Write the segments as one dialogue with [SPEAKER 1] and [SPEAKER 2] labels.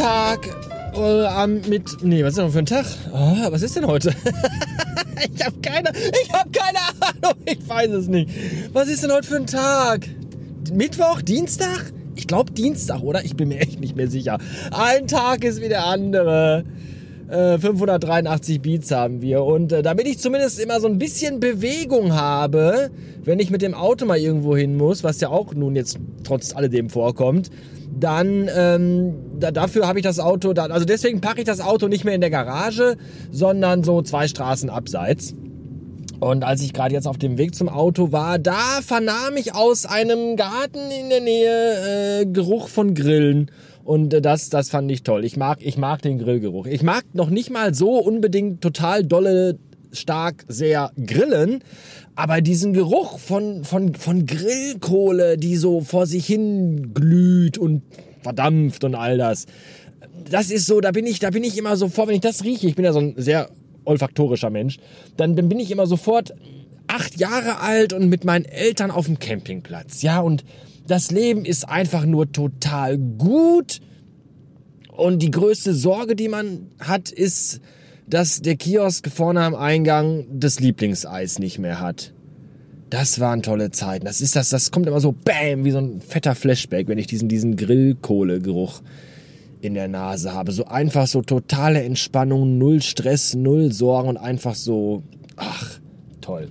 [SPEAKER 1] Tag äh, mit. Nee, was ist denn für ein Tag? Oh, was ist denn heute? ich habe keine, ich keine Ahnung. Ich weiß es nicht. Was ist denn heute für ein Tag? Mittwoch, Dienstag? Ich glaube Dienstag, oder? Ich bin mir echt nicht mehr sicher. Ein Tag ist wie der andere. 583 äh, Beats haben wir. Und äh, damit ich zumindest immer so ein bisschen Bewegung habe, wenn ich mit dem Auto mal irgendwo hin muss, was ja auch nun jetzt trotz alledem vorkommt, dann ähm, da, dafür habe ich das Auto, da, also deswegen packe ich das Auto nicht mehr in der Garage, sondern so zwei Straßen abseits. Und als ich gerade jetzt auf dem Weg zum Auto war, da vernahm ich aus einem Garten in der Nähe äh, Geruch von Grillen. Und äh, das, das fand ich toll. Ich mag, ich mag den Grillgeruch. Ich mag noch nicht mal so unbedingt total dolle, stark, sehr grillen. Aber diesen Geruch von, von, von Grillkohle, die so vor sich hin glüht und verdampft und all das. Das ist so, da bin ich, da bin ich immer sofort, wenn ich das rieche, ich bin ja so ein sehr olfaktorischer Mensch, dann, dann bin ich immer sofort acht Jahre alt und mit meinen Eltern auf dem Campingplatz. Ja, und das Leben ist einfach nur total gut. Und die größte Sorge, die man hat, ist, dass der Kiosk vorne am Eingang das Lieblingseis nicht mehr hat. Das waren tolle Zeiten. Das ist das, das kommt immer so bam, wie so ein fetter Flashback, wenn ich diesen, diesen Grillkohlegeruch in der Nase habe. So einfach so totale Entspannung, null Stress, null Sorgen und einfach so, ach, toll.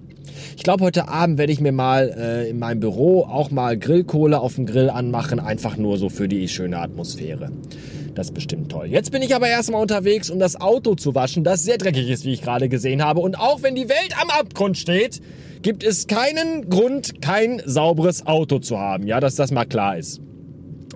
[SPEAKER 1] Ich glaube, heute Abend werde ich mir mal äh, in meinem Büro auch mal Grillkohle auf dem Grill anmachen, einfach nur so für die schöne Atmosphäre. Das ist bestimmt toll. Jetzt bin ich aber erstmal unterwegs, um das Auto zu waschen, das sehr dreckig ist, wie ich gerade gesehen habe. Und auch wenn die Welt am Abgrund steht, gibt es keinen Grund, kein sauberes Auto zu haben. Ja, dass das mal klar ist.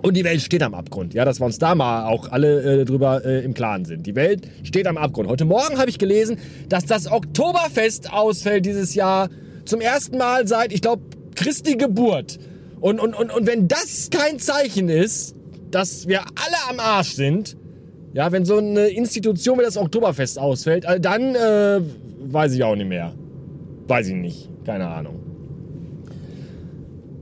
[SPEAKER 1] Und die Welt steht am Abgrund. Ja, dass wir uns da mal auch alle äh, drüber äh, im Klaren sind. Die Welt steht am Abgrund. Heute Morgen habe ich gelesen, dass das Oktoberfest ausfällt dieses Jahr zum ersten Mal seit, ich glaube, Christi Geburt. Und, und, und, und wenn das kein Zeichen ist, dass wir alle am Arsch sind, ja, wenn so eine Institution wie das Oktoberfest ausfällt, äh, dann äh, weiß ich auch nicht mehr. Weiß ich nicht. Keine Ahnung.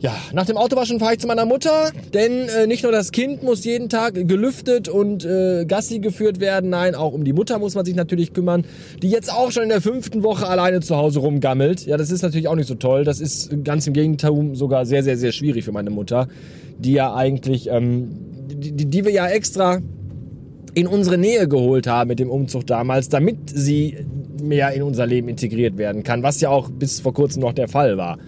[SPEAKER 1] Ja, nach dem Autowaschen fahre ich zu meiner Mutter, denn äh, nicht nur das Kind muss jeden Tag gelüftet und äh, Gassi geführt werden, nein, auch um die Mutter muss man sich natürlich kümmern, die jetzt auch schon in der fünften Woche alleine zu Hause rumgammelt. Ja, das ist natürlich auch nicht so toll. Das ist ganz im Gegenteil sogar sehr, sehr, sehr schwierig für meine Mutter, die ja eigentlich, ähm, die, die wir ja extra in unsere Nähe geholt haben mit dem Umzug damals, damit sie mehr in unser Leben integriert werden kann, was ja auch bis vor kurzem noch der Fall war.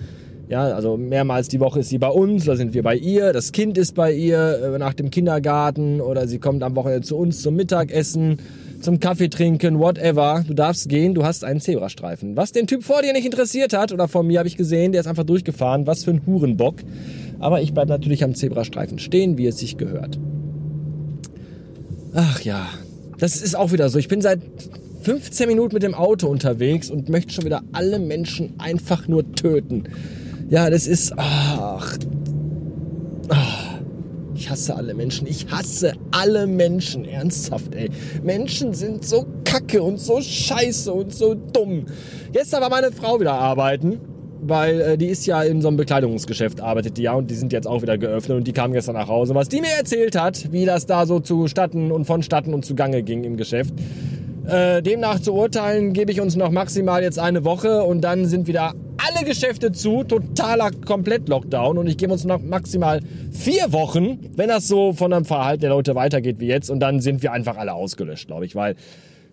[SPEAKER 1] Ja, also mehrmals die Woche ist sie bei uns, da sind wir bei ihr, das Kind ist bei ihr äh, nach dem Kindergarten oder sie kommt am Wochenende zu uns zum Mittagessen, zum Kaffee trinken, whatever. Du darfst gehen, du hast einen Zebrastreifen. Was den Typ vor dir nicht interessiert hat, oder vor mir habe ich gesehen, der ist einfach durchgefahren, was für ein Hurenbock. Aber ich bleibe natürlich am Zebrastreifen stehen, wie es sich gehört. Ach ja, das ist auch wieder so. Ich bin seit 15 Minuten mit dem Auto unterwegs und möchte schon wieder alle Menschen einfach nur töten. Ja, das ist. Ach. Ich hasse alle Menschen. Ich hasse alle Menschen. Ernsthaft, ey. Menschen sind so kacke und so scheiße und so dumm. Gestern war meine Frau wieder arbeiten weil äh, die ist ja in so einem Bekleidungsgeschäft, arbeitet die ja und die sind jetzt auch wieder geöffnet und die kam gestern nach Hause. Was die mir erzählt hat, wie das da so zustatten und vonstatten und zugange ging im Geschäft, äh, demnach zu urteilen, gebe ich uns noch maximal jetzt eine Woche und dann sind wieder alle Geschäfte zu, totaler Komplett-Lockdown. Und ich gebe uns noch maximal vier Wochen, wenn das so von einem Verhalten der Leute weitergeht wie jetzt. Und dann sind wir einfach alle ausgelöscht, glaube ich, weil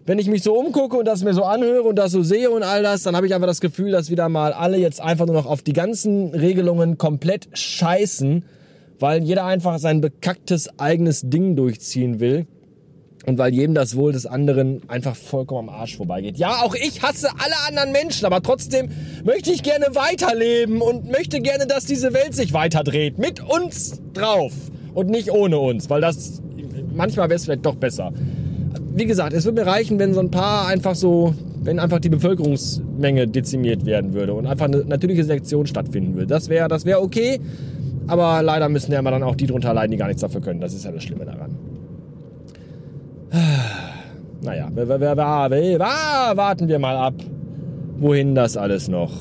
[SPEAKER 1] wenn ich mich so umgucke und das mir so anhöre und das so sehe und all das, dann habe ich einfach das Gefühl, dass wieder mal alle jetzt einfach nur noch auf die ganzen Regelungen komplett scheißen, weil jeder einfach sein bekacktes eigenes Ding durchziehen will und weil jedem das Wohl des anderen einfach vollkommen am Arsch vorbeigeht. Ja, auch ich hasse alle anderen Menschen, aber trotzdem möchte ich gerne weiterleben und möchte gerne, dass diese Welt sich weiterdreht. Mit uns drauf und nicht ohne uns, weil das manchmal wäre es vielleicht doch besser. Wie gesagt, es würde mir reichen, wenn so ein paar einfach so, wenn einfach die Bevölkerungsmenge dezimiert werden würde und einfach eine natürliche Selektion stattfinden würde. Das wäre das wäre okay, aber leider müssen ja immer dann auch die drunter leiden, die gar nichts dafür können. Das ist ja das Schlimme daran. Naja, warten wir mal ab, wohin das alles noch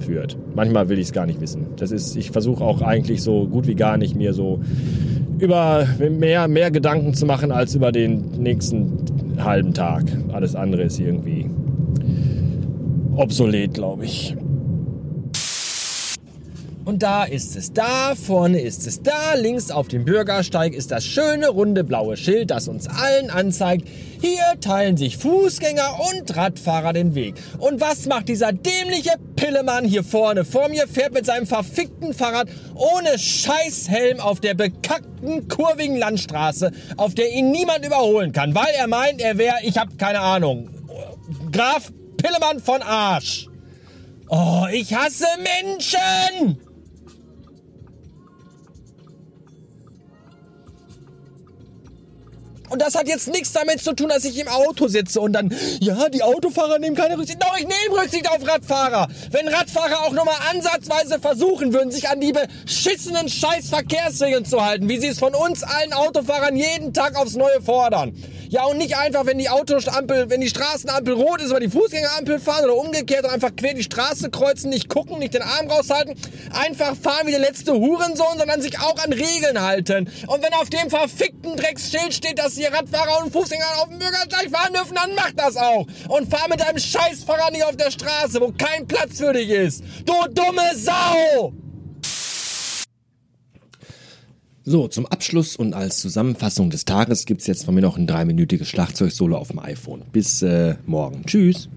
[SPEAKER 1] führt. Manchmal will ich es gar nicht wissen. Das ist, ich versuche auch eigentlich so gut wie gar nicht mir so über mehr, mehr Gedanken zu machen als über den nächsten halben Tag. Alles andere ist irgendwie obsolet, glaube ich. Und da ist es, da vorne ist es, da links auf dem Bürgersteig ist das schöne runde blaue Schild, das uns allen anzeigt, hier teilen sich Fußgänger und Radfahrer den Weg. Und was macht dieser dämliche Pillemann hier vorne vor mir, fährt mit seinem verfickten Fahrrad ohne Scheißhelm auf der bekackten, kurvigen Landstraße, auf der ihn niemand überholen kann, weil er meint, er wäre, ich hab keine Ahnung, Graf Pillemann von Arsch. Oh, ich hasse Menschen! Und das hat jetzt nichts damit zu tun, dass ich im Auto sitze und dann, ja, die Autofahrer nehmen keine Rücksicht. Doch, ich nehme Rücksicht auf Radfahrer. Wenn Radfahrer auch nur mal ansatzweise versuchen würden, sich an die beschissenen Scheiß-Verkehrsregeln zu halten, wie sie es von uns allen Autofahrern jeden Tag aufs Neue fordern. Ja, und nicht einfach, wenn die Autoampel, wenn die Straßenampel rot ist, über die Fußgängerampel fahren oder umgekehrt und einfach quer die Straße kreuzen, nicht gucken, nicht den Arm raushalten, einfach fahren wie der letzte Hurensohn, sondern sich auch an Regeln halten. Und wenn auf dem verfickten Drecksschild steht, dass hier Radfahrer und Fußgänger auf dem Bürgersteig fahren dürfen, dann mach das auch. Und fahr mit deinem Scheißfahrrad nicht auf der Straße, wo kein Platz für dich ist. Du dumme Sau! So, zum Abschluss und als Zusammenfassung des Tages gibt es jetzt von mir noch ein dreiminütiges Schlagzeugsolo auf dem iPhone. Bis äh, morgen. Tschüss.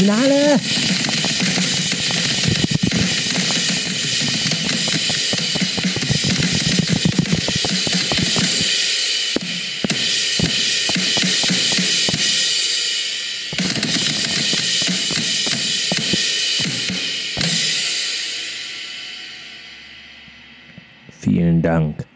[SPEAKER 1] Finale. Vielen Dank.